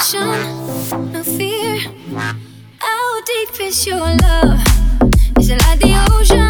hesitation, no fear. How deep is your love? Is it like the ocean?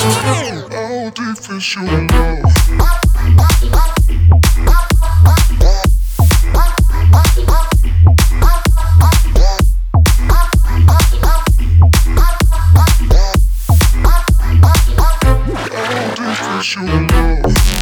How deep is your love? you know